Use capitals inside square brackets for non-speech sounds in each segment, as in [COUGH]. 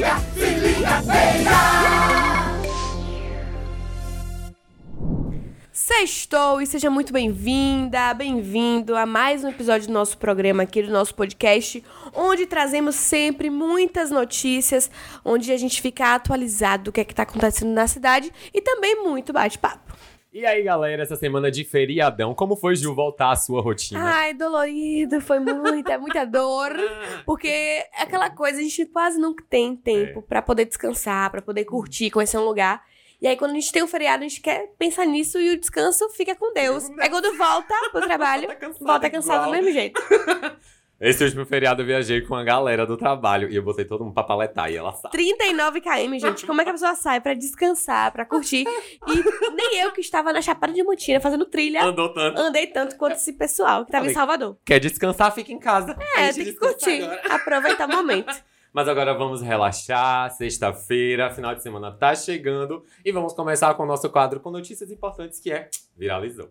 liga, se liga, feira! Sextou e seja muito bem-vinda, bem-vindo a mais um episódio do nosso programa aqui, do nosso podcast, onde trazemos sempre muitas notícias, onde a gente fica atualizado do que é que tá acontecendo na cidade e também muito bate-papo. E aí, galera, essa semana de feriadão, como foi, Gil, voltar à sua rotina? Ai, dolorido, foi muita, muita dor, [LAUGHS] porque é aquela coisa, a gente quase nunca tem tempo pra poder descansar, pra poder curtir, conhecer um lugar. E aí, quando a gente tem um feriado, a gente quer pensar nisso e o descanso fica com Deus. Aí, quando volta pro [LAUGHS] trabalho, Volta cansado volta cansado do mesmo jeito. [LAUGHS] Esse último feriado eu viajei com a galera do trabalho e eu botei todo mundo pra paletar e ela sabe. 39 km, gente. Como é que a pessoa sai pra descansar, pra curtir? E nem eu que estava na Chapada de Mutina fazendo trilha, Andou tanto. andei tanto quanto esse pessoal que tava em Falei, Salvador. Quer descansar, fica em casa. É, tem que curtir, agora. aproveitar o momento. [LAUGHS] Mas agora vamos relaxar, sexta-feira, final de semana tá chegando e vamos começar com o nosso quadro com notícias importantes que é Viralizou.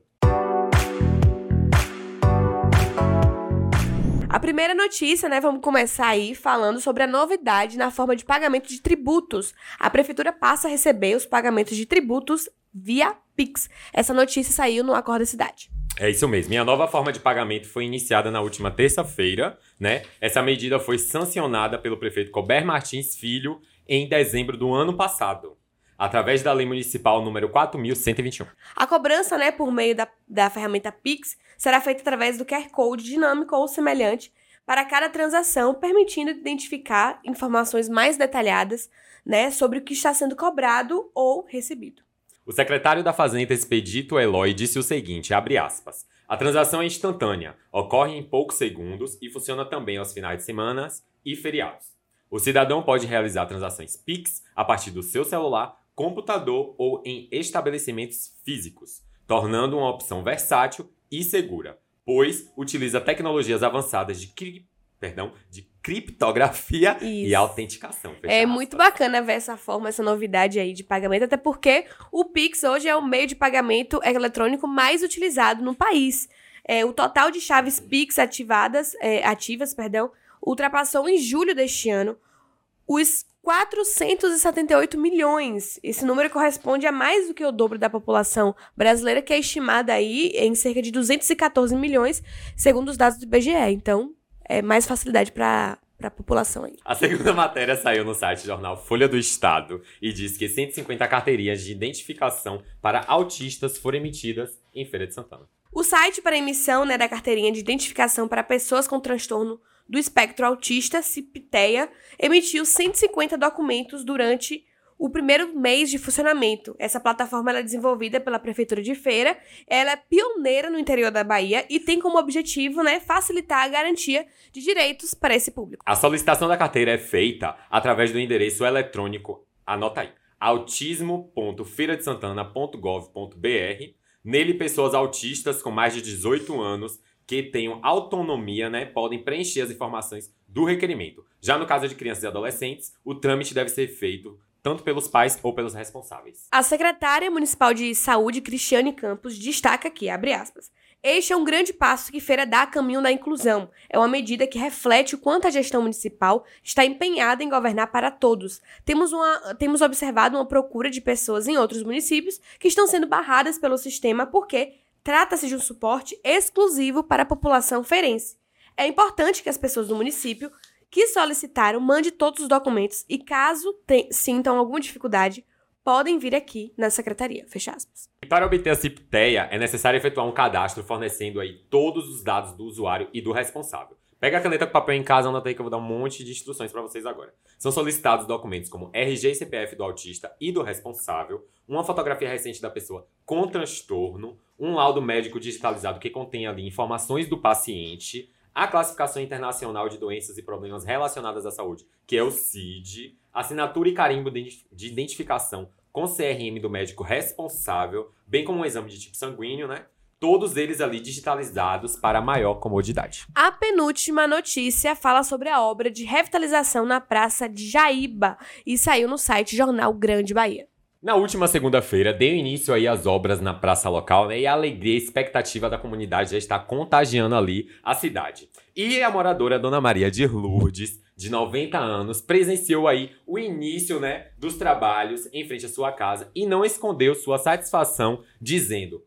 A primeira notícia, né? Vamos começar aí falando sobre a novidade na forma de pagamento de tributos. A prefeitura passa a receber os pagamentos de tributos via Pix. Essa notícia saiu no Acorda Cidade. É isso mesmo. Minha nova forma de pagamento foi iniciada na última terça-feira, né? Essa medida foi sancionada pelo prefeito Colbert Martins Filho em dezembro do ano passado, através da lei municipal número 4121. A cobrança, né, por meio da, da ferramenta Pix, será feita através do QR Code dinâmico ou semelhante para cada transação, permitindo identificar informações mais detalhadas, né, sobre o que está sendo cobrado ou recebido. O secretário da Fazenda Expedito Eloy disse o seguinte, abre aspas, a transação é instantânea, ocorre em poucos segundos e funciona também aos finais de semana e feriados. O cidadão pode realizar transações PIX a partir do seu celular, computador ou em estabelecimentos físicos, tornando uma opção versátil e segura, pois utiliza tecnologias avançadas de, cri... Perdão, de criptografia e Isso. autenticação. fecha É muito bacana ver essa forma, essa novidade aí de pagamento, até porque o Pix hoje é o meio de pagamento eletrônico mais utilizado no país. É, o total de chaves Pix ativadas, é, ativas, perdão, ultrapassou em julho deste ano os 478 milhões. Esse número corresponde a mais do que o dobro da população brasileira, que é estimada aí em cerca de 214 milhões, segundo os dados do IBGE. Então, é mais facilidade para a população aí. A segunda matéria saiu no site do jornal Folha do Estado e diz que 150 carteirinhas de identificação para autistas foram emitidas em Feira de Santana. O site para emissão né, da carteirinha de identificação para pessoas com transtorno do espectro autista, CIPTEA, emitiu 150 documentos durante o primeiro mês de funcionamento. Essa plataforma é desenvolvida pela Prefeitura de Feira, ela é pioneira no interior da Bahia e tem como objetivo né, facilitar a garantia de direitos para esse público. A solicitação da carteira é feita através do endereço eletrônico, anota aí, autismo.feiradesantana.gov.br. Nele, pessoas autistas com mais de 18 anos que tenham autonomia, né, podem preencher as informações do requerimento. Já no caso de crianças e adolescentes, o trâmite deve ser feito tanto pelos pais ou pelos responsáveis. A secretária municipal de saúde, Cristiane Campos, destaca aqui, abre aspas, este é um grande passo que Feira dá a caminho da inclusão. É uma medida que reflete o quanto a gestão municipal está empenhada em governar para todos. Temos, uma, temos observado uma procura de pessoas em outros municípios que estão sendo barradas pelo sistema porque trata-se de um suporte exclusivo para a população feirense. É importante que as pessoas do município que solicitaram mandem todos os documentos e, caso sintam alguma dificuldade, podem vir aqui na secretaria. Fecha aspas. E para obter a CIPTEA, é necessário efetuar um cadastro fornecendo aí todos os dados do usuário e do responsável. Pega a caneta com papel em casa, anota aí que eu vou dar um monte de instruções para vocês agora. São solicitados documentos como RG e CPF do autista e do responsável, uma fotografia recente da pessoa com transtorno, um laudo médico digitalizado que contém ali informações do paciente, a classificação internacional de doenças e problemas relacionados à saúde, que é o CID, assinatura e carimbo de de identificação com CRM do médico responsável, bem como um exame de tipo sanguíneo, né? Todos eles ali digitalizados para maior comodidade. A penúltima notícia fala sobre a obra de revitalização na Praça de Jaíba e saiu no site Jornal Grande Bahia. Na última segunda-feira, deu início aí às obras na praça local, né? E a alegria e expectativa da comunidade já está contagiando ali a cidade. E a moradora Dona Maria de Lourdes de 90 anos, presenciou aí o início, né, dos trabalhos em frente à sua casa e não escondeu sua satisfação dizendo,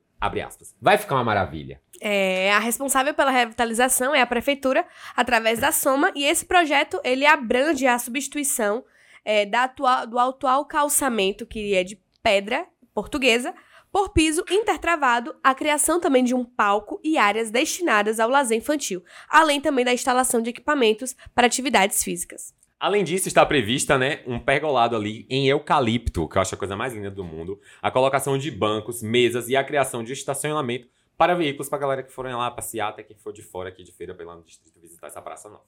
vai ficar uma maravilha. É, a responsável pela revitalização é a prefeitura, através da Soma, e esse projeto ele abrange a substituição é, da atual, do atual calçamento, que é de pedra portuguesa, por piso intertravado, a criação também de um palco e áreas destinadas ao lazer infantil, além também da instalação de equipamentos para atividades físicas. Além disso, está prevista, né, um pergolado ali em eucalipto, que eu acho a coisa mais linda do mundo, a colocação de bancos, mesas e a criação de estacionamento para veículos para a galera que forem lá passear, até quem for de fora aqui de feira pelo distrito visitar essa praça nova.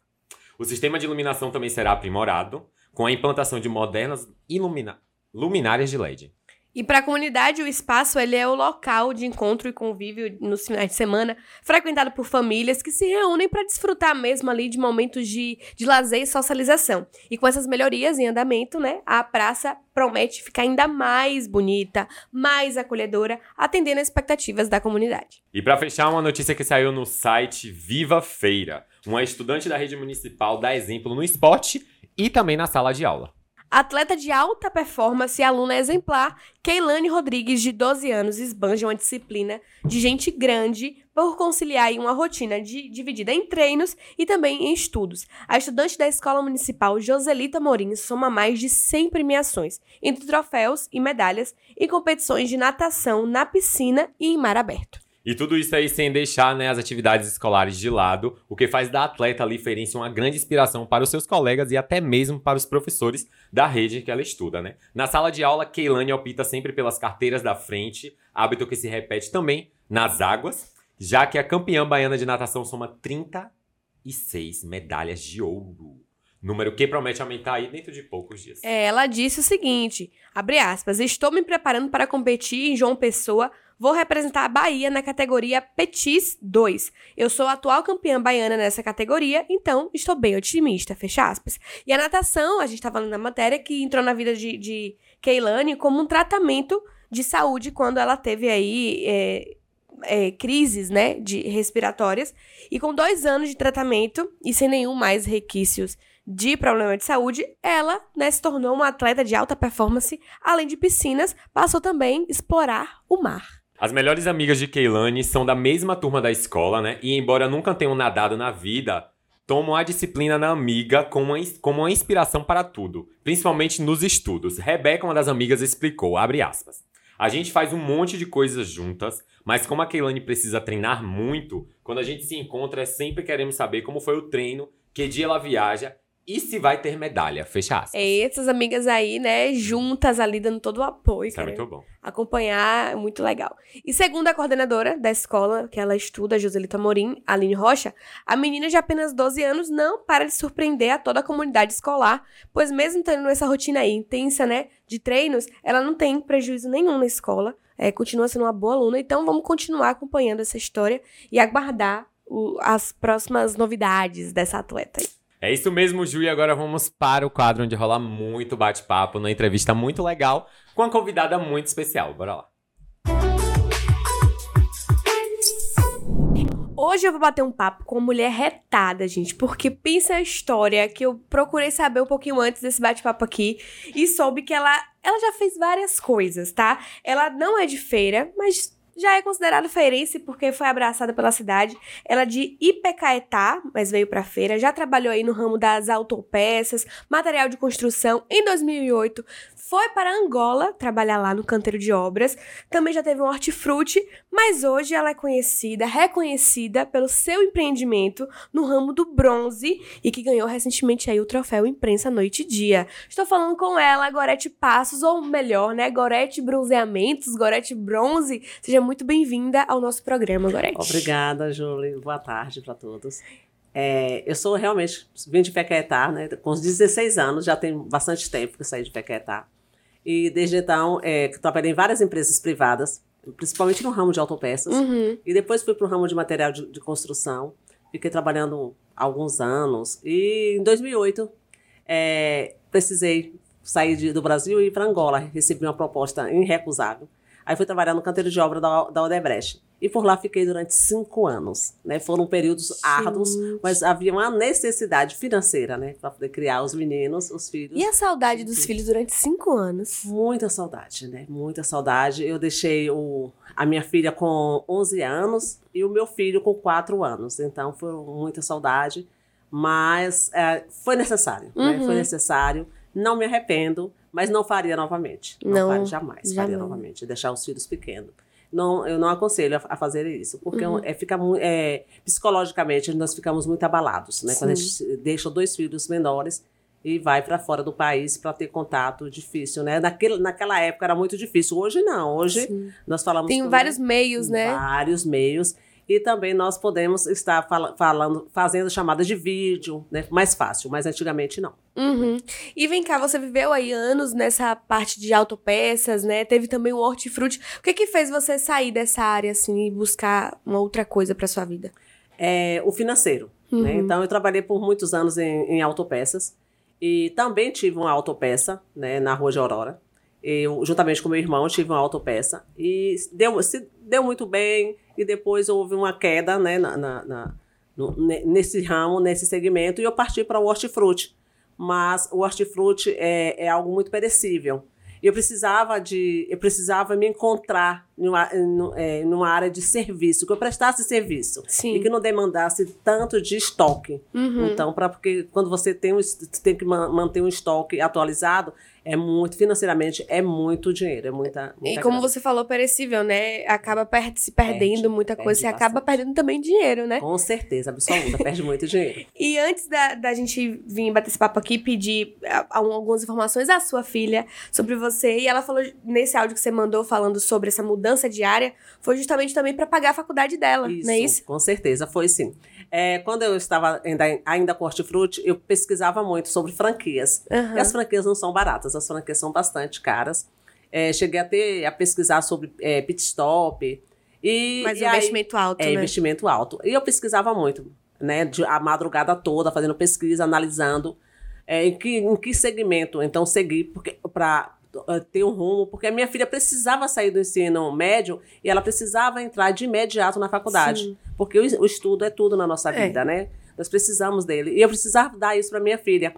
O sistema de iluminação também será aprimorado, com a implantação de modernas ilumina luminárias de LED. E para a comunidade, o espaço ele é o local de encontro e convívio nos finais de semana, frequentado por famílias que se reúnem para desfrutar mesmo ali de momentos de, de lazer e socialização. E com essas melhorias em andamento, né, a praça promete ficar ainda mais bonita, mais acolhedora, atendendo às expectativas da comunidade. E para fechar, uma notícia que saiu no site Viva Feira. Uma estudante da rede municipal dá exemplo no esporte e também na sala de aula. Atleta de alta performance e aluna exemplar, Keilane Rodrigues, de 12 anos, esbanja uma disciplina de gente grande por conciliar uma rotina de, dividida em treinos e também em estudos. A estudante da Escola Municipal Joselita Morim soma mais de 100 premiações, entre troféus e medalhas, em competições de natação na piscina e em mar aberto. E tudo isso aí sem deixar né, as atividades escolares de lado, o que faz da atleta ali Ferenci uma grande inspiração para os seus colegas e até mesmo para os professores da rede que ela estuda, né? Na sala de aula, Keilane opta sempre pelas carteiras da frente, hábito que se repete também nas águas, já que a campeã baiana de natação soma 36 medalhas de ouro. Número que promete aumentar aí dentro de poucos dias. É, ela disse o seguinte, abre aspas, estou me preparando para competir em João Pessoa Vou representar a Bahia na categoria Petis 2. Eu sou a atual campeã baiana nessa categoria, então estou bem otimista, fecha aspas. E a natação, a gente está falando na matéria, que entrou na vida de, de Keilane como um tratamento de saúde quando ela teve aí é, é, crises, né, de respiratórias. E com dois anos de tratamento e sem nenhum mais requisitos de problema de saúde, ela né, se tornou uma atleta de alta performance, além de piscinas, passou também a explorar o mar. As melhores amigas de Keilane são da mesma turma da escola, né? E embora nunca tenham nadado na vida, tomam a disciplina na amiga como uma, como uma inspiração para tudo, principalmente nos estudos. Rebeca, uma das amigas, explicou, abre aspas. A gente faz um monte de coisas juntas, mas como a Keilane precisa treinar muito, quando a gente se encontra, sempre queremos saber como foi o treino, que dia ela viaja e se vai ter medalha, fecha aspas. É, essas amigas aí, né, juntas ali, dando todo o apoio. Isso é muito bom. Acompanhar, é muito legal. E segundo a coordenadora da escola, que ela estuda, Joselita Morim, Aline Rocha, a menina de apenas 12 anos não para de surpreender a toda a comunidade escolar, pois mesmo tendo essa rotina aí intensa, né, de treinos, ela não tem prejuízo nenhum na escola, é, continua sendo uma boa aluna, então vamos continuar acompanhando essa história e aguardar o, as próximas novidades dessa atleta aí. É isso mesmo, Ju, e agora vamos para o quadro onde rola muito bate-papo, uma entrevista muito legal com uma convidada muito especial. Bora lá. Hoje eu vou bater um papo com uma mulher retada, gente, porque pensa a história que eu procurei saber um pouquinho antes desse bate-papo aqui e soube que ela, ela já fez várias coisas, tá? Ela não é de feira, mas já é considerada feirense porque foi abraçada pela cidade. Ela é de Ipecaetá, mas veio para feira. Já trabalhou aí no ramo das autopeças, material de construção. Em 2008, foi para Angola trabalhar lá no canteiro de obras. Também já teve um hortifruti, mas hoje ela é conhecida, reconhecida pelo seu empreendimento no ramo do bronze e que ganhou recentemente aí o troféu Imprensa Noite e Dia. Estou falando com ela, Gorete Passos, ou melhor, né, Gorete Bronzeamentos, Gorete Bronze. Seja muito bem-vinda ao nosso programa, Gorete. Obrigada, Júlia. Boa tarde para todos. É, eu sou realmente, vim de Pequetá, né? Com os 16 anos, já tem bastante tempo que eu saí de Pequetá. E desde então, é, trabalhei em várias empresas privadas, principalmente no ramo de autopeças. Uhum. E depois fui para o ramo de material de, de, construção. Fiquei trabalhando alguns anos. E em 2008, é, precisei sair de, do Brasil e ir para Angola. Recebi uma proposta irrecusável. Aí fui trabalhar no canteiro de obra da, da Odebrecht. E por lá fiquei durante cinco anos. Né? Foram períodos árduos, mas havia uma necessidade financeira né? para poder criar os meninos, os filhos. E a saudade dos filhos durante cinco anos? Muita saudade, né? Muita saudade. Eu deixei o, a minha filha com 11 anos e o meu filho com 4 anos. Então, foi muita saudade. Mas é, foi necessário, né? Uhum. Foi necessário. Não me arrependo, mas não faria novamente. Não, Não, faria jamais, faria jamais. novamente. Deixar os filhos pequenos. Não, eu não aconselho a, a fazer isso, porque Uhum. é, fica é, psicologicamente nós ficamos muito abalados, né? Quando a gente deixa dois filhos menores e vai para fora do país para ter contato difícil, né? Naquele, naquela época era muito difícil. Hoje não. Hoje Sim. nós falamos Tem vários meios, né? vários meios. E também nós podemos estar fala- falando, fazendo chamadas de vídeo, né? Mais fácil, mas antigamente não. Uhum. E vem cá, você viveu aí anos nessa parte de autopeças, né? Teve também o hortifruti. O que que fez você sair dessa área, assim, e buscar uma outra coisa pra sua vida? É, o financeiro. Uhum. né? Então, eu trabalhei por muitos anos em, em autopeças. E também tive uma autopeça né, na Rua de Aurora. Eu, juntamente com meu irmão, tive uma autopeça. E deu, se deu muito bem. E depois houve uma queda né, na, na- na- no- ne- nesse ramo, nesse segmento. E eu parti para o hortifruti. Mas o hortifruti é, é algo muito perecível. E eu precisava de, eu precisava me encontrar numa, nu- é, numa área de serviço, que eu prestasse serviço Sim. e que não demandasse tanto de estoque. Uhum. Então, para porque quando você tem, um, tem que ma- manter um estoque atualizado, é muito financeiramente é muito dinheiro, é muita, E muita como grana. você falou, perecível, né? Acaba per- se perdendo Perde, muita perde coisa. Você acaba bastante. perdendo também dinheiro, né? Com certeza, absoluta, perde muito dinheiro. [LAUGHS] E antes da, da gente vir bater esse papo aqui, pedir ah, algumas informações à sua filha sobre você. E ela falou nesse áudio que você mandou falando sobre essa mudança diária, foi justamente também pra pagar a faculdade dela, Isso, não é isso? com certeza, foi sim. É, quando eu estava ainda, ainda com hortifruti, eu pesquisava muito sobre franquias. Aham. E as franquias não são baratas, as franquias são bastante caras. É, cheguei a ter a pesquisar sobre é, pit stop. E, Mas e um aí- investimento alto, É, né? investimento alto. E eu pesquisava muito, né? de- a madrugada toda, fazendo pesquisa, analisando é, em, que, em que segmento então seguir para ter um rumo, porque a minha filha precisava sair do ensino médio e ela precisava entrar de imediato na faculdade. Sim. Porque o, o estudo é tudo na nossa É. vida, né? Nós precisamos dele. E eu precisava dar isso para minha filha.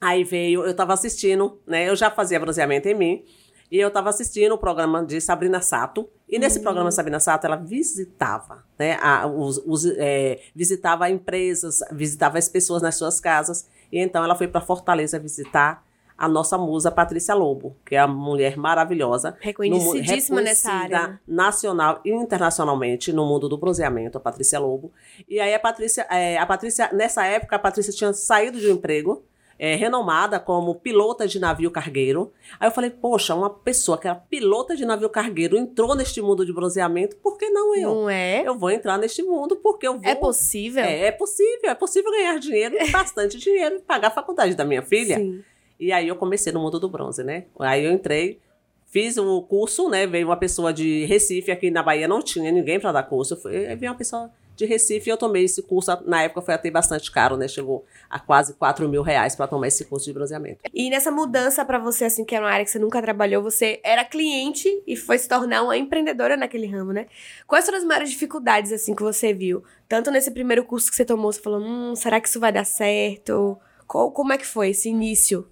Aí veio, eu estava assistindo, né? Eu já fazia bronzeamento em mim. E eu estava assistindo o programa de Sabrina Sato. E nesse Hum. programa Sabrina Sato, ela visitava, né? A, os, os, é, visitava empresas, visitava as pessoas nas suas casas. E então ela foi para Fortaleza visitar a nossa musa Patrícia Lobo, que é a mulher maravilhosa. Reconhecidíssima no nessa área. né? Nacional e internacionalmente no mundo do bronzeamento, a Patrícia Lobo. E aí a Patrícia, é, a Patrícia, nessa época, a Patrícia tinha saído de um emprego. é, renomada como pilota de navio cargueiro. Aí eu falei, poxa, uma pessoa que era pilota de navio cargueiro entrou neste mundo de bronzeamento, por que não eu? Não é? Eu vou entrar neste mundo porque eu vou. É possível? É, é possível, é possível ganhar dinheiro, [LAUGHS] bastante dinheiro, e pagar a faculdade da minha filha. Sim. E aí eu comecei no mundo do bronze, né? Aí eu entrei, fiz o curso, né? Veio uma pessoa de Recife, aqui na Bahia não tinha ninguém para dar curso. Foi, aí veio uma pessoa de Recife e eu tomei esse curso. Na época foi até bastante caro, né? Chegou a quase 4 mil reais para tomar esse curso de bronzeamento. E nessa mudança pra você, assim, que era uma área que você nunca trabalhou, você era cliente e foi se tornar uma empreendedora naquele ramo, né? Quais foram as maiores dificuldades, assim, que você viu? Tanto nesse primeiro curso que você tomou, você falou, hum, será que isso vai dar certo? Qual- como é que foi esse início?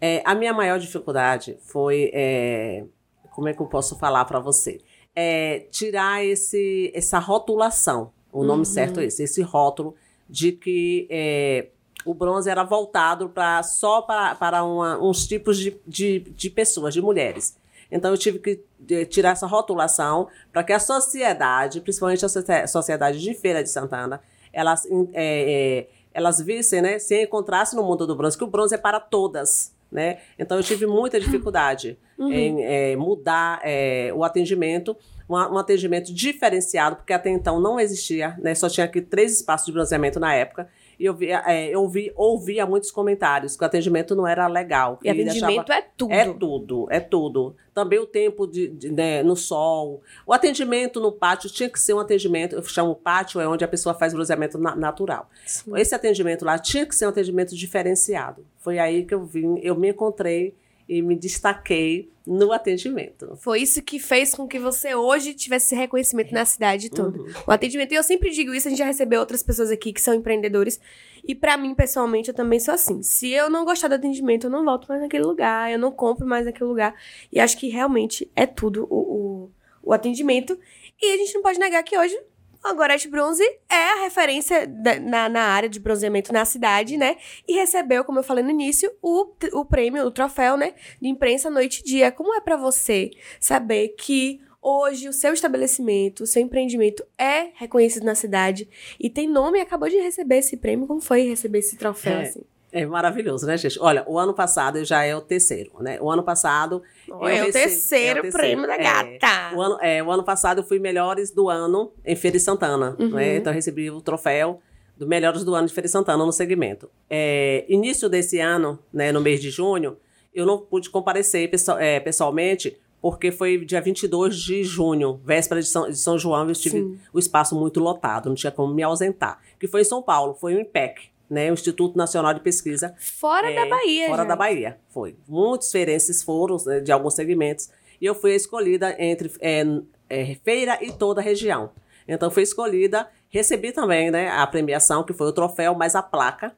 É, a minha maior dificuldade foi. é, como é que eu posso falar para você? É, tirar esse, essa rotulação. O nome Uhum. certo é esse, esse rótulo de que é, o bronze era voltado pra, só para, para uma- uns tipos de, de, de pessoas, de mulheres. Então eu tive que eh, tirar essa rotulação para que a sociedade, principalmente a socie- sociedade de Feira de Santana, elas, é, é, elas vissem, né, se encontrassem no mundo do bronze, que o bronze é para todas. Né? Então eu tive muita dificuldade Uhum. em é, mudar é, o atendimento, um, um atendimento diferenciado, porque até então não existia, né? só tinha aqui três espaços de bronzeamento na época. E eu, via, é, eu vi, ouvia muitos comentários que o atendimento não era legal. E que atendimento é tudo. é tudo, é tudo. Também o tempo de, de, né, no sol. O atendimento no pátio tinha que ser um atendimento, eu chamo pátio, é onde a pessoa faz bronzeamento na- natural. Sim. Esse atendimento lá tinha que ser um atendimento diferenciado. Foi aí que eu vim, eu me encontrei e me destaquei no atendimento. Foi isso que fez com que você hoje tivesse esse reconhecimento na cidade toda. Uhum. O atendimento, e eu sempre digo isso, a gente já recebeu outras pessoas aqui que são empreendedores, e pra mim, pessoalmente, eu também sou assim. Se eu não gostar do atendimento, eu não volto mais naquele lugar, eu não compro mais naquele lugar. E acho que realmente é tudo o, o, o atendimento. E a gente não pode negar que hoje a Gorete Bronze é a referência da- na, na área de bronzeamento na cidade, né? E recebeu, como eu falei no início, o, o prêmio, o troféu, né? De imprensa noite e dia. Como é pra você saber que hoje o seu estabelecimento, o seu empreendimento é reconhecido na cidade e tem nome e acabou de receber esse prêmio? Como foi receber esse troféu, É. assim? É maravilhoso, né, gente? Olha, o ano passado já é o terceiro, né? O ano passado. Eu é, o terceiro é o terceiro, prêmio da é. gata. O ano, é, o ano passado eu fui melhores do ano em Feira de Santana, Uhum. né? Então eu recebi o troféu do melhores do ano de Feira de Santana no segmento. É, início desse ano, né, no mês de junho, eu não pude comparecer pesso- é, pessoalmente porque foi dia 22 de junho, véspera de São, de São João, eu tive Sim. o espaço muito lotado, não tinha como me ausentar. Que foi em São Paulo, foi o INPEC, né, o Instituto Nacional de Pesquisa Fora é, da Bahia, Fora já. da Bahia, foi. Muitos feirenses foram, né, de alguns segmentos, e eu fui escolhida entre é, é, feira e toda a região. Então, fui escolhida, recebi também né, a premiação, que foi o troféu, mais a placa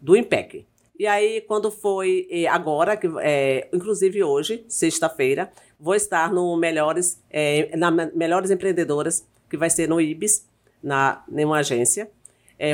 do IMPEC. E aí, quando foi eh, agora, que, é, inclusive hoje, sexta-feira, vou estar no Melhores, é, na Me- Melhores Empreendedoras, que vai ser no IBS, na, em uma agência.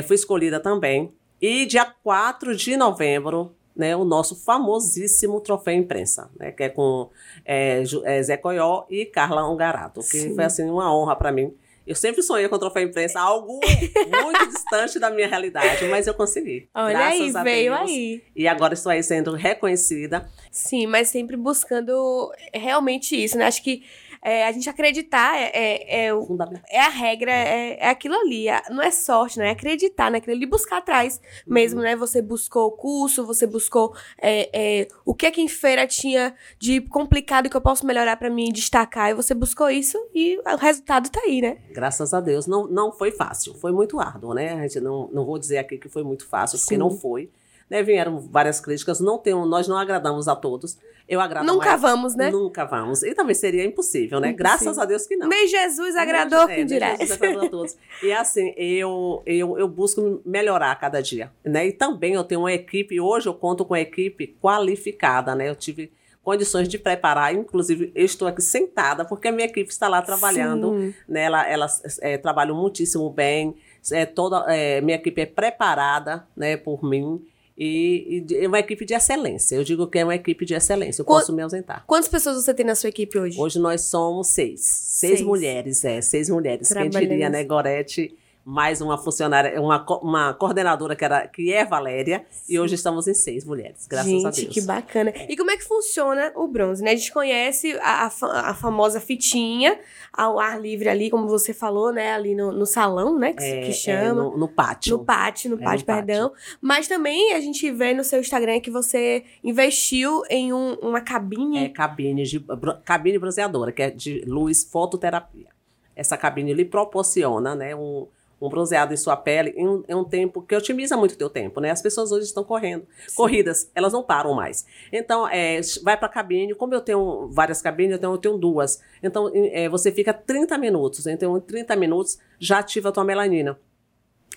Fui escolhida também. E dia 4 de novembro, né, o nosso famosíssimo troféu imprensa, né, que é com é, é, Zé Coió e Carla Ongarato, que Sim. foi assim uma honra para mim. Eu sempre sonhei com o troféu imprensa, algo muito [LAUGHS] distante da minha realidade, mas eu consegui. Olha aí, a veio Deus. aí. E agora estou aí sendo reconhecida. Sim, mas sempre buscando realmente isso, né? Acho que é, a gente acreditar é, é, é o- é a regra, é, é aquilo ali. a- Não é sorte, né? É acreditar naquilo ali, buscar atrás mesmo, né? Você buscou o curso, você buscou é, é, o que é que em feira tinha de complicado que eu posso melhorar pra mim destacar. E você buscou isso e o resultado tá aí, né? Graças a Deus. Não, não foi fácil, foi muito árduo, né? A gente não, não vou dizer aqui que foi muito fácil, porque Sim. não foi. Né? Vieram várias críticas, não tem, nós não agradamos a todos. Eu agrado Nunca mais- vamos, né? Nunca vamos. E também seria impossível, né? Impossível. Graças a Deus que não. Nem Jesus agradou É, quem dirá. Jesus agradou a todos. E assim, eu, eu, eu busco melhorar a cada dia. Né? E também eu tenho uma equipe, hoje eu conto com uma equipe qualificada, né? Eu tive condições de preparar, inclusive eu estou aqui sentada, porque a minha equipe está lá trabalhando Sim. né? Ela, elas é, trabalham muitíssimo bem. É, toda é, minha equipe é preparada, né, por mim. E, e é uma equipe de excelência. Eu digo que é uma equipe de excelência. Eu Qua- posso me ausentar. Quantas pessoas você tem na sua equipe hoje? Hoje nós somos seis. Seis, Seis. mulheres, é. Seis mulheres. Quem diria, né, Gorete? Mais uma funcionária, uma, uma coordenadora que, era, que é Valéria. E hoje estamos em seis mulheres, graças Gente, a Deus. que bacana. E como é que funciona o bronze, né? A gente conhece a, a a famosa fitinha ao ar livre ali, como você falou, né? Ali no, no salão, né? Que, É, que é, chama. no, no pátio. no pátio, no É, no pátio, pátio. perdão. Mas também a gente vê no seu Instagram que você investiu em um- uma cabine. É cabine, de, cabine bronzeadora, que é de luz fototerapia. Essa cabine lhe proporciona né, um, um bronzeado em sua pele em um, em um tempo que otimiza muito o teu tempo. Né? As pessoas hoje estão correndo. Corridas, elas não param mais. Então, é, vai para a cabine. Como eu tenho várias cabines, eu tenho, eu tenho duas. Então, é, você fica 30 minutos. Então, em 30 minutos, já ativa a tua melanina.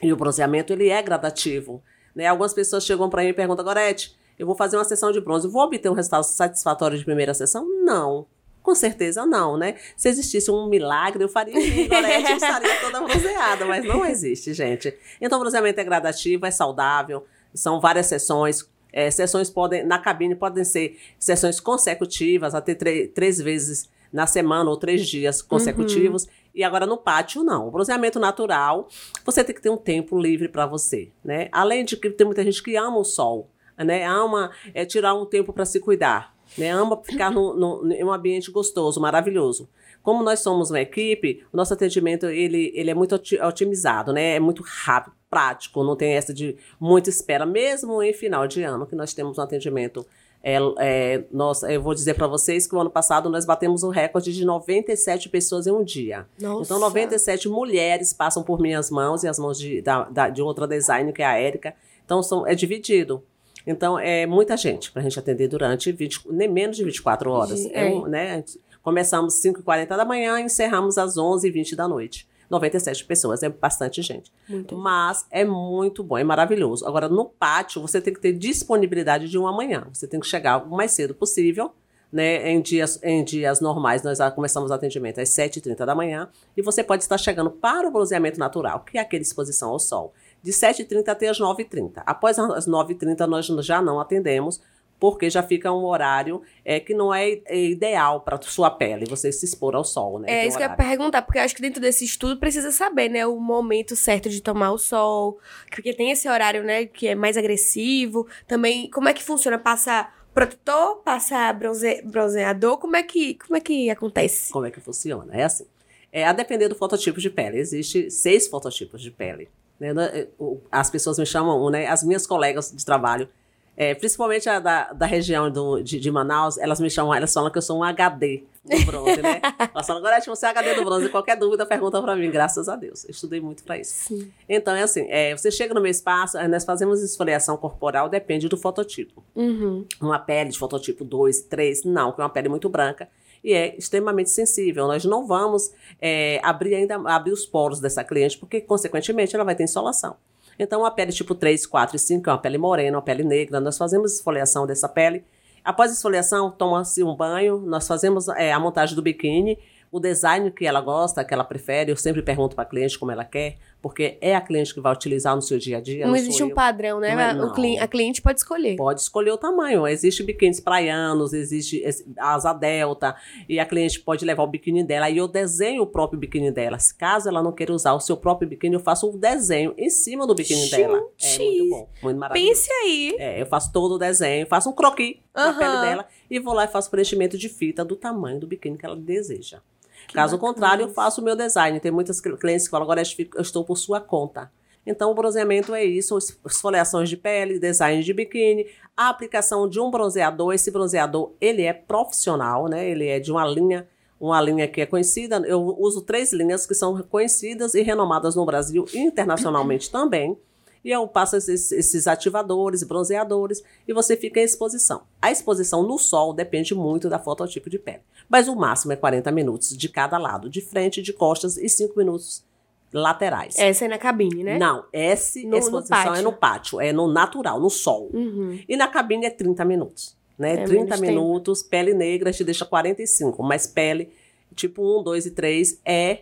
E o bronzeamento, ele é gradativo. Né? Algumas pessoas chegam para mim e perguntam, Gorete, eu vou fazer uma sessão de bronze, vou obter um resultado satisfatório de primeira sessão? Não. Com certeza não, né? Se existisse um milagre, eu faria isso, Gorete, eu estaria toda bronzeada, mas não existe, gente. Então, o bronzeamento é gradativo, é saudável, são várias sessões. É, sessões podem, na cabine, podem ser sessões consecutivas, até trê- três vezes na semana ou três dias consecutivos. E agora no pátio, não. O bronzeamento natural, você tem que ter um tempo livre para você, né? Além de que tem muita gente que ama o sol, né? Ama é, tirar um tempo para se cuidar, né? Ama ficar no, no, em um ambiente gostoso, maravilhoso. Como nós somos uma equipe, o nosso atendimento ele, ele é muito oti- otimizado, né? É muito rápido, prático, não tem essa de muita espera, mesmo em final de ano, que nós temos um atendimento. É, é, nós, eu vou dizer para vocês que o ano passado nós batemos o recorde de 97 pessoas em um dia. Nossa. Então, 97 mulheres passam por minhas mãos e as mãos de, da, da- de outra designer, que é a Érica. Então, são, é dividido. Então, é muita gente para a gente atender durante 20, nem menos de 24 horas. É é. um, né? Começamos às 5h40 da manhã e encerramos às 11h20 da noite. 97 pessoas, é bastante gente. Muito. Mas é muito bom, é maravilhoso. Agora, no pátio, você tem que ter disponibilidade de uma manhã. Você tem que chegar o mais cedo possível. Né, em, dias, em dias normais, nós começamos o atendimento às 7h30 da manhã. E você pode estar chegando para o bronzeamento natural, que é aquela exposição ao sol, de 7h30 até as 9h30. Após as 9h30, nós já não atendemos, porque já fica um horário é, que não é, é ideal para sua pele, você se expor ao sol. Né, É isso que eu ia horário. perguntar, porque eu acho que dentro desse estudo precisa saber, né, o momento certo de tomar o sol, porque tem esse horário, né, que é mais agressivo. Também, como é que funciona? Passa protetor, passa bronze, bronzeador, como é que, como é que acontece? Como é que funciona? É assim. É, a depender do fototipo de pele. Existe seis fototipos de pele. Né? O- As pessoas me chamam, né? As minhas colegas de trabalho, é, principalmente a da, da região do, de, de Manaus, elas me chamam, elas falam que eu sou um HD do bronze, né? [LAUGHS] Elas falam, agora você é HD do bronze, qualquer dúvida pergunta pra mim, graças a Deus. Eu estudei muito pra isso. Sim. Então, é assim, é, você chega no meu espaço, aí nós fazemos esfoliação corporal, depende do fototipo Uhum. uma pele de fototipo 2, 3, não, que é uma pele muito branca e é extremamente sensível. Nós não vamos é, abrir ainda abrir os poros dessa cliente, porque, consequentemente, ela vai ter insolação. Então, a pele tipo 3, 4 e 5, que é uma pele morena, uma pele negra, nós fazemos esfoliação dessa pele. Após a esfoliação, toma-se um banho, nós fazemos é, a montagem do biquíni, o design que ela gosta, que ela prefere. Eu sempre pergunto para a cliente como ela quer, porque é a cliente que vai utilizar no seu dia a dia. Não sou existe um eu. padrão, né? Não é, O não. cli- a cliente pode escolher. Pode escolher o tamanho. Existe biquínis praianos, existe asa delta, e a cliente pode levar o biquíni dela. Aí eu desenho o próprio biquíni dela. Se caso ela não queira usar o seu próprio biquíni, eu faço um desenho em cima do biquíni dela. É Gente, muito bom, muito maravilhoso. Pense aí. É, eu faço todo o desenho, faço um croquis na Aham. pele dela e vou lá e faço preenchimento de fita do tamanho do biquíni que ela deseja. Que Caso bacana contrário, eu faço o meu design. Tem muitas cl- clientes que falam, agora eu estou por sua conta. Então, o bronzeamento é isso, es- esfoliações de pele, design de biquíni, a aplicação de um bronzeador. Esse bronzeador, ele é profissional, né? Ele é de uma linha, uma linha que é conhecida. Eu uso três linhas que são conhecidas e renomadas no Brasil e internacionalmente também. E eu passo esses, esses ativadores, bronzeadores, e você fica em exposição. A exposição no sol depende muito da fototipo de pele. Mas o máximo é 40 minutos de cada lado, de frente, de costas, e 5 minutos laterais. Essa aí na cabine, né? Não, essa No- no exposição pátio. é no pátio, é no natural, no sol. Uhum. E na cabine é 30 minutos. Né? É 30 menos tempo. minutos, pele negra te deixa 45, mas pele tipo 1, 2 e 3 é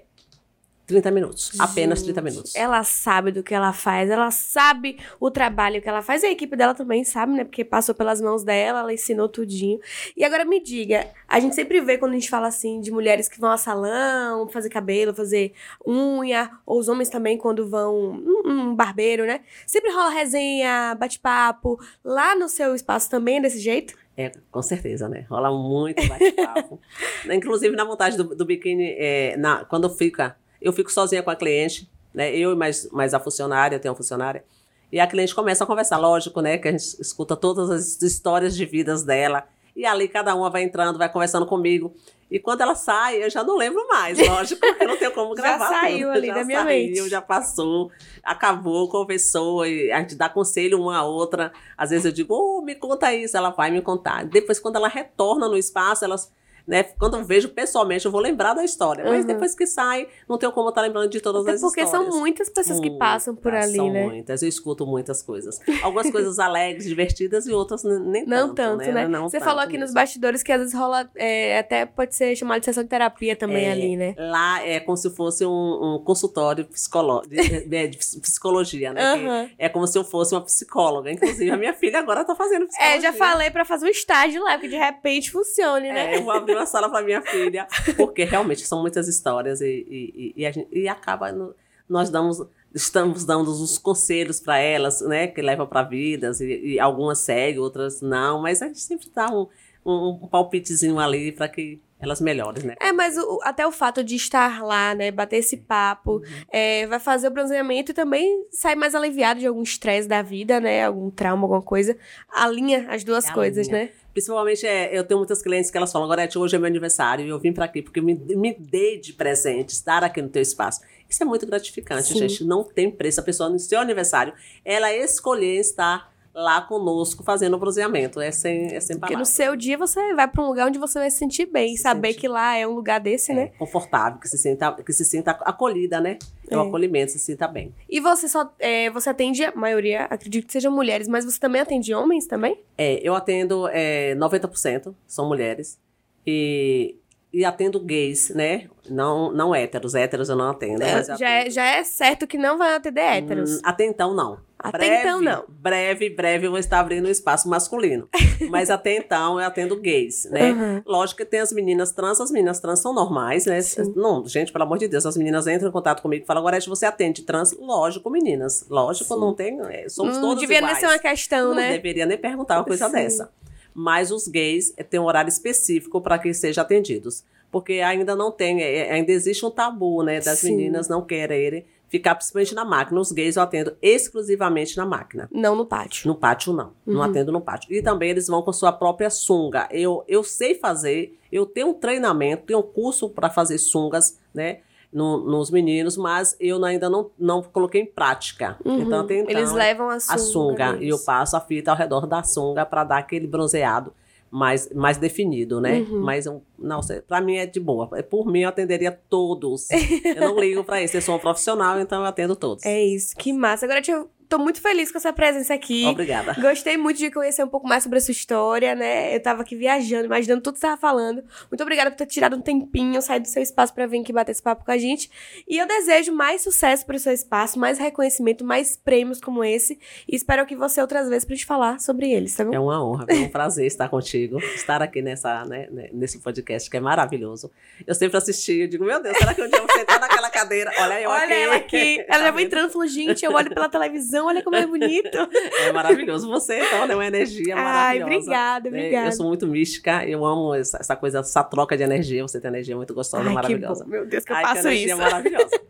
30 minutos. Apenas 30 minutos. Ela sabe do que ela faz, ela sabe o trabalho que ela faz. E a equipe dela também sabe, né? Porque passou pelas mãos dela, ela ensinou tudinho. E agora me diga, a gente sempre vê quando a gente fala assim de mulheres que vão a salão, fazer cabelo, fazer unha, ou os homens também quando vão um, um barbeiro, né? Sempre rola resenha, bate-papo. Lá no seu espaço também é desse jeito? É, com certeza, né? Rola muito bate-papo. [LAUGHS] Inclusive, na montagem do, do biquíni, é, na, quando fica, eu fico sozinha com a cliente, né? Eu e mais, mais a funcionária, eu tenho uma funcionária. E a cliente começa a conversar, lógico, né? Que a gente escuta todas as histórias de vidas dela. E ali cada uma vai entrando, vai conversando comigo. E quando ela sai, eu já não lembro mais, lógico, porque não tenho como [LAUGHS] Já gravar. saiu tudo. ali já da minha saiu, mente. Já passou, acabou, conversou, e a gente dá conselho uma a outra. Às vezes eu digo, oh, me conta isso, ela vai me contar. Depois, quando ela retorna no espaço, elas. Né, quando eu vejo pessoalmente, eu vou lembrar da história. Mas Uhum. depois que sai, não tenho como estar lembrando de todas Até as porque histórias. são muitas pessoas que passam por ali, são né? muitas. Eu escuto muitas coisas. Algumas coisas alegres, divertidas e outras nem Não tanto, tanto, né? Não Você tanto falou aqui nos mesmo. bastidores que às vezes rola, é, até pode ser chamado de sessão de terapia também É, ali, né? Lá é como se fosse um, um consultório de, [LAUGHS] de- de psicologia, né? Aham. É como se eu fosse uma psicóloga. Inclusive, a minha filha agora tá fazendo psicologia. É, já falei pra fazer um estágio lá, que de repente funcione, né? É, eu vou abrir uma sala pra minha filha, porque realmente são muitas histórias e, e, e, a gente- e acaba. no- nós damos, estamos dando uns conselhos para elas, né, que levam para vidas, e, e algumas seguem, outras não, mas a gente sempre dá um, um, um palpitezinho ali para que elas melhorem, né? É, mas o- até o fato de estar lá, né, bater esse papo, Uhum. é, vai fazer o bronzeamento e também sair mais aliviado de algum estresse da vida, né, algum trauma, alguma coisa. Alinha as duas Alinha. coisas, né? Principalmente, é, eu tenho muitas clientes que elas falam, Gorete, hoje é meu aniversário e eu vim para aqui porque me, me dei de presente estar aqui no teu espaço. Isso é muito gratificante, Sim. gente. Não tem preço. A pessoa, no seu aniversário, ela escolher estar lá conosco fazendo o bronzeamento. É sem, é sem Porque no palavras. seu dia você vai pra um lugar onde você vai se sentir bem. Se saber sentir. que lá é um lugar desse, né? Confortável, que se sinta, que se sinta acolhida, né? É, um É. acolhimento, se sinta bem. E você só. é, você atende, a maioria, acredito que sejam mulheres, mas você também atende homens também? É, eu atendo é, 90% são mulheres e, e atendo gays, né? Não, não héteros. Héteros eu não atendo. eu já, é, atendo. já é certo que não vai atender héteros. Hum, até então, não. Até então, não. Breve, breve eu vou estar abrindo um espaço masculino. [LAUGHS] Mas até então eu atendo gays, né? Uhum. Lógico que tem as meninas trans, as meninas trans são normais, né? Sim. Não, gente, pelo amor de Deus, as meninas entram em contato comigo e falam, Gorete, você atende trans? Lógico, meninas. Lógico, Sim. não tem. é, somos não todos devia iguais. nem ser uma questão, Não né? deveria nem perguntar uma coisa Sim. dessa. Mas os gays eh, têm um horário específico para que sejam atendidos. Porque ainda não tem, eh, ainda existe um tabu, né? Das Sim. meninas não quererem ficar principalmente na máquina. Os gays eu atendo exclusivamente na máquina. Não no pátio. No pátio, não. Não Uhum. atendo no pátio. E também eles vão com sua própria sunga. Eu, eu sei fazer, eu tenho um treinamento, tenho um curso para fazer sungas, né? No- nos meninos, mas eu ainda não, não coloquei em prática. Uhum. Então, até então, Eles levam a sunga. a sunga e eu passo a fita ao redor da sunga para dar aquele bronzeado mais, mais definido, né? Uhum. Mas eu, não, para mim é de boa. Por mim eu atenderia todos. eu não [LAUGHS] ligo para isso. Eu sou um profissional, então eu atendo todos. É isso, que massa. Agora eu tô muito feliz com a sua presença aqui. Obrigada. Gostei muito de conhecer um pouco mais sobre a sua história, né? Eu tava aqui viajando, imaginando tudo que você tava falando. Muito obrigada por ter tirado um tempinho, sair do seu espaço pra vir aqui bater esse papo com a gente. E eu desejo mais sucesso pro seu espaço, mais reconhecimento, mais prêmios como esse. E espero que você outras vezes pra gente falar sobre eles, tá bom? É uma honra, é um [LAUGHS] prazer estar contigo, estar aqui nessa, né, né, nesse podcast que é maravilhoso. Eu sempre assisti, eu digo, meu Deus, será que um dia eu vou sentar naquela cadeira? Olha eu Olha aqui. ela aqui. [LAUGHS] Ela Tá já vai vendo? entrando e falou, gente, eu olho pela televisão, olha como é bonito. [LAUGHS] É maravilhoso. Você, então, é uma energia Ai, maravilhosa. obrigada, né? obrigada. Eu sou muito mística, eu amo essa, essa coisa, essa troca de energia. Você tem energia muito gostosa, Ai, que maravilhosa. bom. Meu Deus, que eu Ai, que faço energia isso. maravilhosa.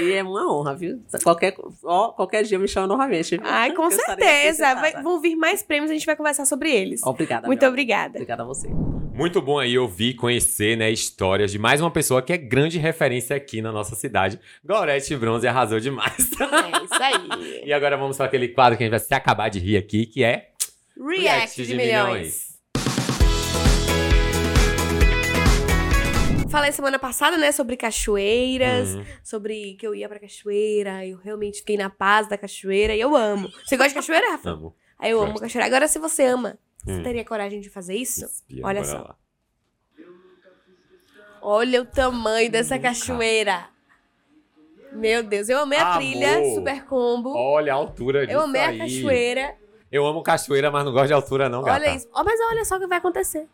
E é uma honra, viu? Qualquer, ó, qualquer dia me chama novamente. viu? Ai, com Que certeza. Vai- vão vir mais prêmios, a gente vai conversar sobre eles. Obrigada. Muito obrigada. Obrigada a você. Muito bom aí ouvir, conhecer, né, histórias de mais uma pessoa que é grande referência aqui na nossa cidade. Gorete Bronze arrasou demais. É isso aí. [LAUGHS] e agora vamos para aquele quadro que a gente vai se acabar de rir aqui, que é React de, milhões. Falei semana passada, né, sobre cachoeiras, Hum, sobre que eu ia pra cachoeira, eu realmente fiquei na paz da cachoeira e eu amo. Você gosta de cachoeira, Rafa? amo. Aí eu amo Gosto. cachoeira. Agora, se você ama, você Hum. teria coragem de fazer isso? Espia, Olha só. lá. Olha o tamanho dessa cachoeira. Meu Deus, eu amei a Amor. trilha, super combo. Olha a altura disso eu amei aí. a cachoeira. Eu amo cachoeira, mas não gosto de altura não, gata. Olha isso. Ó, mas olha só o que vai acontecer.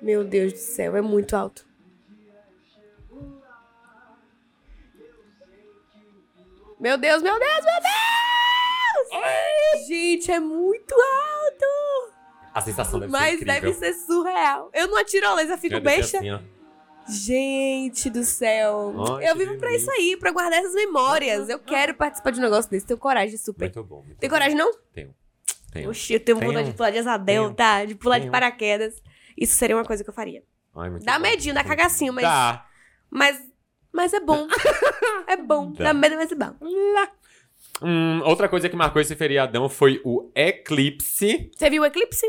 Meu Deus do céu, é muito alto. Meu Deus, meu Deus, meu Deus! Gente, é muito alto! A sensação deve Mas ser deve incrível. ser surreal. Eu não atiro a laser, fico besta. assim, ó. Gente do céu. Ai, eu vivo pra delícia. isso aí, pra guardar essas memórias. Eu [LAUGHS] quero participar de um negócio desse. Tenho coragem, super. Muito bom. muito Tem coragem, não? Tenho. Tenho. Oxi, eu tenho Tenho. vontade de pular de asa delta, de pular de Tenho. paraquedas. Isso seria uma coisa que eu faria. Ai, Dá bom. medinho, dá cagacinho, mas. Dá. Mas. Mas é bom. [LAUGHS] é bom. Dá. Dá medo, mas é bom. Hum, outra coisa que marcou esse feriadão foi o eclipse. Você viu o eclipse?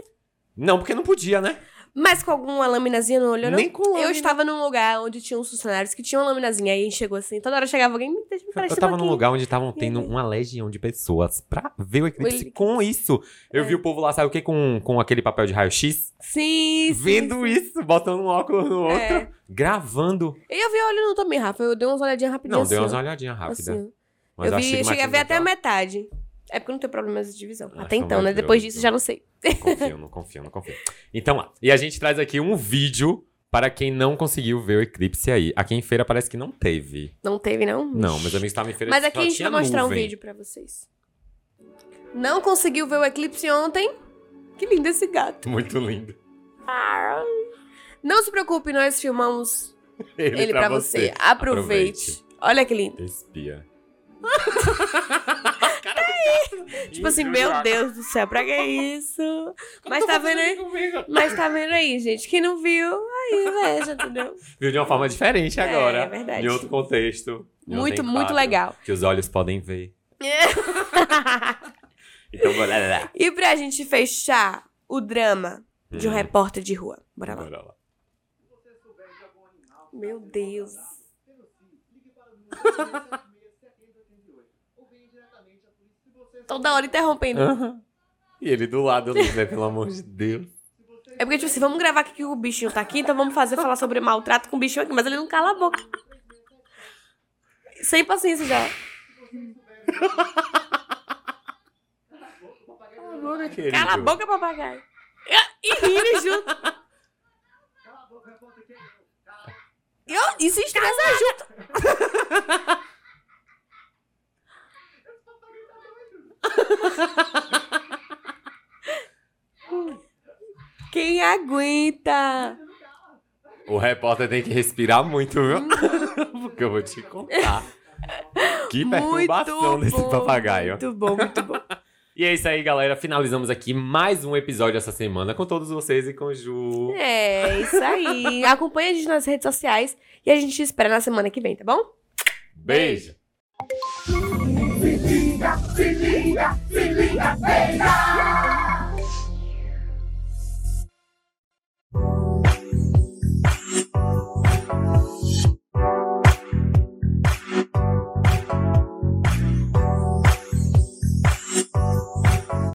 Não, porque não podia, né? Mas com alguma laminazinha no olho, não? Nem com Eu lâmina. estava num lugar onde tinha uns funcionários que tinham uma laminazinha. Aí chegou assim, toda hora chegava alguém, me deixa me Eu prestar tava aqui. num lugar onde estavam tendo Uhum. uma legião de pessoas pra ver o eclipse eclipse. com isso. Eu É. vi o povo lá, sabe o que? Com, com aquele papel de raio-x. Sim, sim, Vendo sim. isso, botando um óculos no outro, É. gravando. E eu vi olhando também, Rafa. Eu dei umas olhadinhas rapidinho Não, assim. deu umas olhadinhas rápidas. Assim. Mas eu vi, achei cheguei a ver até a metade. É porque eu não tenho problemas de visão. Ah, Até então então, né? Depois disso, já não sei. Não confio, não confio, não confio. Então lá. E a gente traz aqui um vídeo para quem não conseguiu ver o eclipse aí. Aqui em feira parece que não teve. Não teve, não? Não, meus amigos estavam em feira Mas aqui a gente vai mostrar um nuvem. vídeo pra vocês. Não conseguiu ver o eclipse ontem? Que lindo esse gato. Muito lindo. Não se preocupe, nós filmamos [LAUGHS] Ele, ele, pra, você. Aproveite. Olha que lindo. Espia. [LAUGHS] [LAUGHS] Tipo assim, meu Deus do céu, pra que isso? Mas tá vendo aí? Mas tá vendo aí, gente? Quem não viu, aí veja, entendeu? [LAUGHS] Viu de uma forma diferente agora. é verdade. Em outro contexto. outro Muito, muito legal. Que os olhos podem ver. [LAUGHS] Então, bora lá. e pra gente fechar o drama de um Hum. repórter de rua. Bora lá. Bora lá. Meu Deus. Toda hora interrompendo. Aham. E ele do lado, né? Pelo amor de Deus. É porque, tipo assim, vamos gravar aqui que o bichinho tá aqui, então vamos fazer falar sobre maltrato com o bichinho aqui, mas ele não cala a boca. Sem paciência já. Cala a boca, papagaio. E rindo junto. E, ó, e se estressa junto. [LAUGHS] Quem aguenta? O repórter tem que respirar muito, viu? [LAUGHS] Porque eu vou te contar. Que perturbação desse bom, papagaio. Muito bom, muito bom. E é isso aí, galera. Finalizamos aqui mais um episódio essa semana com todos vocês e com o Ju. É, isso aí. Acompanha a gente nas redes sociais e a gente te espera na semana que vem, tá bom? Beijo. Se liga, se liga, se liga!